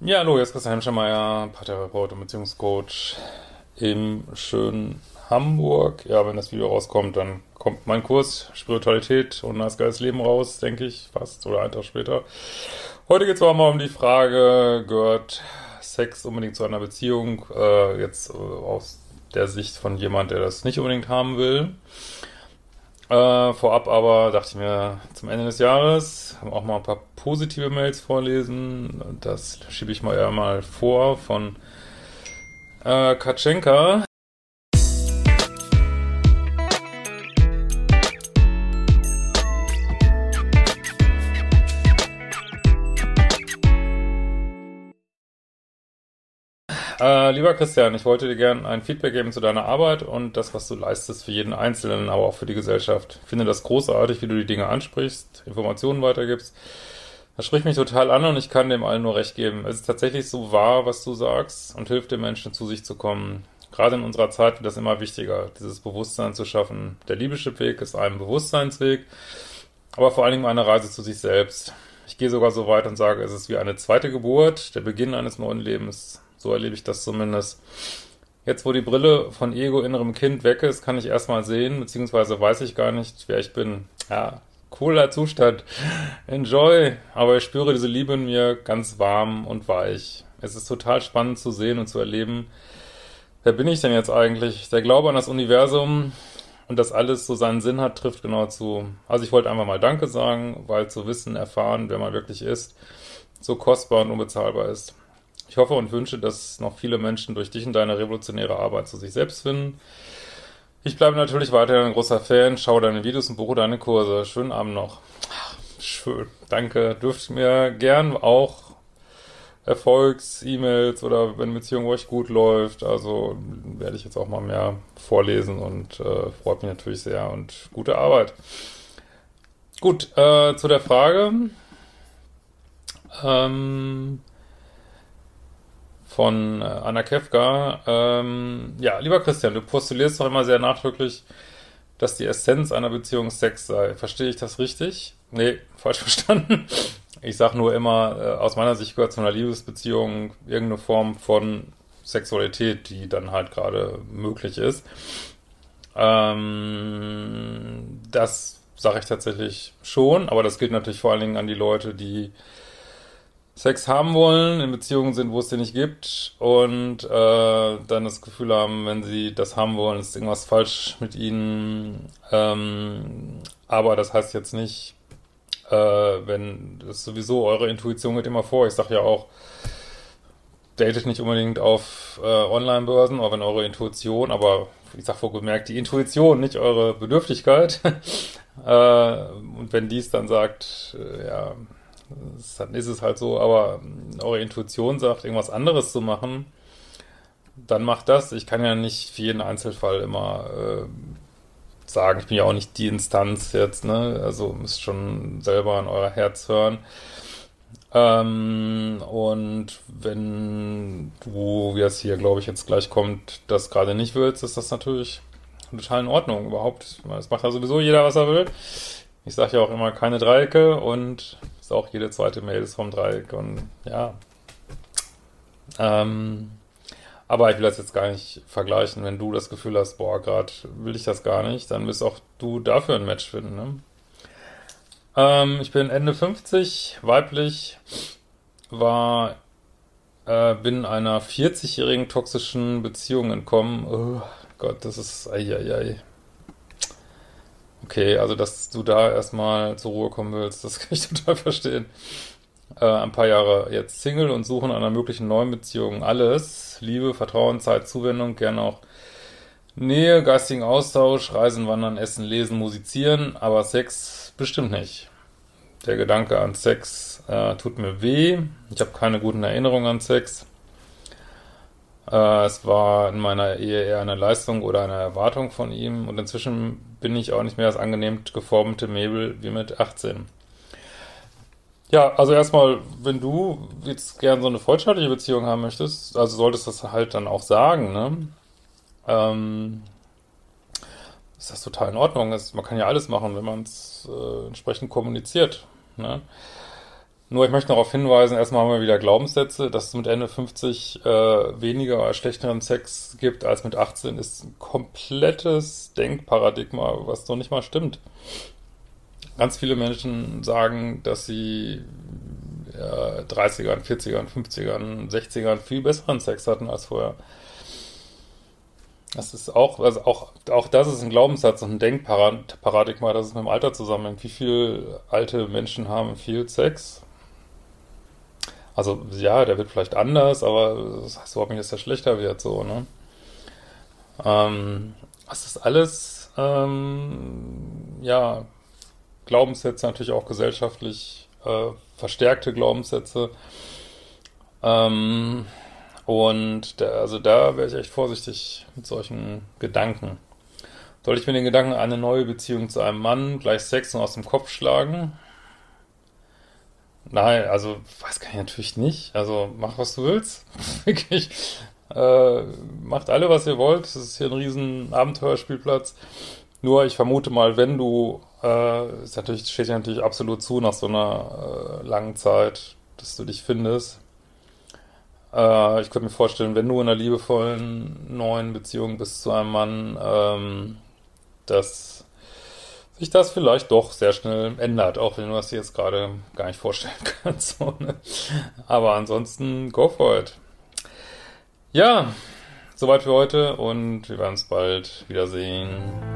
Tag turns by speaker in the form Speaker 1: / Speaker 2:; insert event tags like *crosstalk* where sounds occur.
Speaker 1: Ja, hallo, ist Christian Hemschemeyer, Paartherapeut und Beziehungscoach im schönen Hamburg. Ja, wenn das Video rauskommt, dann kommt mein Kurs Spiritualität und das geiles Leben raus, denke ich, fast oder einen Tag später. Heute geht es aber mal um die Frage, gehört Sex unbedingt zu einer Beziehung? Äh, jetzt äh, aus der Sicht von jemand, der das nicht unbedingt haben will. Äh, vorab aber dachte ich mir zum Ende des Jahres auch mal ein paar positive Mails vorlesen. Das schiebe ich mal eher mal vor von äh, Katschenka. Äh, lieber Christian, ich wollte dir gerne ein Feedback geben zu deiner Arbeit und das, was du leistest für jeden Einzelnen, aber auch für die Gesellschaft. Ich finde das großartig, wie du die Dinge ansprichst, Informationen weitergibst. Das spricht mich total an und ich kann dem allen nur recht geben. Es ist tatsächlich so wahr, was du sagst und hilft den Menschen zu sich zu kommen. Gerade in unserer Zeit wird das immer wichtiger, dieses Bewusstsein zu schaffen. Der Liebeschip-Weg ist ein Bewusstseinsweg, aber vor allen Dingen eine Reise zu sich selbst. Ich gehe sogar so weit und sage, es ist wie eine zweite Geburt, der Beginn eines neuen Lebens. So erlebe ich das zumindest. Jetzt, wo die Brille von Ego innerem Kind weg ist, kann ich erstmal sehen, beziehungsweise weiß ich gar nicht, wer ich bin. Ja, cooler Zustand. Enjoy. Aber ich spüre diese Liebe in mir ganz warm und weich. Es ist total spannend zu sehen und zu erleben, wer bin ich denn jetzt eigentlich? Der Glaube an das Universum und dass alles so seinen Sinn hat, trifft genau zu. Also ich wollte einfach mal Danke sagen, weil zu wissen, erfahren, wer man wirklich ist, so kostbar und unbezahlbar ist. Ich hoffe und wünsche, dass noch viele Menschen durch dich und deine revolutionäre Arbeit zu sich selbst finden. Ich bleibe natürlich weiterhin ein großer Fan, schaue deine Videos und buche deine Kurse. Schönen Abend noch. Schön, danke. Dürft mir gern auch Erfolgs-E-Mails oder wenn Beziehung euch gut läuft, also werde ich jetzt auch mal mehr vorlesen und äh, freut mich natürlich sehr und gute Arbeit. Gut, äh, zu der Frage. Ähm, von äh, Anna Kefka. Ähm, ja, lieber Christian, du postulierst doch immer sehr nachdrücklich, dass die Essenz einer Beziehung Sex sei. Verstehe ich das richtig? Nee, *laughs* falsch verstanden. Ich sage nur immer, äh, aus meiner Sicht gehört zu einer Liebesbeziehung irgendeine Form von Sexualität, die dann halt gerade möglich ist. Ähm, das sage ich tatsächlich schon, aber das gilt natürlich vor allen Dingen an die Leute, die Sex haben wollen, in Beziehungen sind, wo es den nicht gibt und äh, dann das Gefühl haben, wenn sie das haben wollen, ist irgendwas falsch mit ihnen. Ähm, aber das heißt jetzt nicht, äh, wenn das sowieso eure Intuition geht immer vor. Ich sag ja auch, datet nicht unbedingt auf äh, Online-Börsen, aber wenn eure Intuition, aber ich sag vorgemerkt, die Intuition, nicht eure Bedürftigkeit. *laughs* äh, und wenn dies dann sagt, äh, ja, dann ist es halt so, aber eure Intuition sagt, irgendwas anderes zu machen, dann macht das. Ich kann ja nicht für jeden Einzelfall immer äh, sagen, ich bin ja auch nicht die Instanz jetzt, ne? Also müsst schon selber an euer Herz hören. Ähm, und wenn du, wie es hier, glaube ich, jetzt gleich kommt, das gerade nicht willst, ist das natürlich total in Ordnung überhaupt. Das macht ja sowieso jeder, was er will. Ich sage ja auch immer keine Dreiecke und ist auch jede zweite Mail ist vom Dreieck und ja. Ähm, aber ich will das jetzt gar nicht vergleichen. Wenn du das Gefühl hast, boah, gerade will ich das gar nicht, dann wirst auch du dafür ein Match finden. Ne? Ähm, ich bin Ende 50, weiblich, war, äh, bin einer 40-jährigen toxischen Beziehung entkommen. Oh Gott, das ist, ei, ei, ei. Okay, also dass du da erstmal zur Ruhe kommen willst, das *laughs* kann ich total verstehen. Äh, ein paar Jahre jetzt Single und suchen einer möglichen neuen Beziehung alles. Liebe, Vertrauen, Zeit, Zuwendung, gerne auch Nähe, geistigen Austausch, Reisen, Wandern, Essen, Lesen, Musizieren, aber Sex bestimmt nicht. der Gedanke an Sex äh, tut mir weh. Ich habe keine guten Erinnerungen an Sex. Äh, es war in meiner Ehe eher eine Leistung oder eine Erwartung von ihm und inzwischen bin ich auch nicht mehr das angenehm geformte Mäbel wie mit 18. Ja, also erstmal, wenn du jetzt gern so eine freundschaftliche Beziehung haben möchtest, also solltest du das halt dann auch sagen, ne? Ähm, ist das total in Ordnung. ist. man kann ja alles machen, wenn man es äh, entsprechend kommuniziert. Ne? Nur ich möchte darauf hinweisen, erstmal haben wir wieder Glaubenssätze, dass es mit Ende 50 äh, weniger oder schlechteren Sex gibt als mit 18, ist ein komplettes Denkparadigma, was doch nicht mal stimmt. Ganz viele Menschen sagen, dass sie äh, 30ern, 40ern, 50ern, 60ern viel besseren Sex hatten als vorher. Das ist auch, also auch, auch das ist ein Glaubenssatz und ein Denkparadigma, das ist mit dem Alter zusammenhängt. Wie viele alte Menschen haben viel Sex? Also, ja, der wird vielleicht anders, aber das heißt überhaupt nicht, dass der schlechter wird, so, ne? Ähm, das ist alles, ähm, ja, Glaubenssätze, natürlich auch gesellschaftlich äh, verstärkte Glaubenssätze. Ähm, und da, also da wäre ich echt vorsichtig mit solchen Gedanken. Soll ich mir den Gedanken, eine neue Beziehung zu einem Mann gleich Sex und aus dem Kopf schlagen? Nein, also was kann ich natürlich nicht. Also mach, was du willst. *laughs* Wirklich. Äh, macht alle, was ihr wollt. Es ist hier ein riesen Abenteuerspielplatz. Nur ich vermute mal, wenn du, äh, ist natürlich, steht ja natürlich absolut zu nach so einer äh, langen Zeit, dass du dich findest. Äh, ich könnte mir vorstellen, wenn du in einer liebevollen neuen Beziehung bist zu einem Mann, ähm, dass sich das vielleicht doch sehr schnell ändert, auch wenn du das jetzt gerade gar nicht vorstellen *laughs* kannst. So, ne? Aber ansonsten, go for it. Ja, soweit für heute und wir werden uns bald wiedersehen.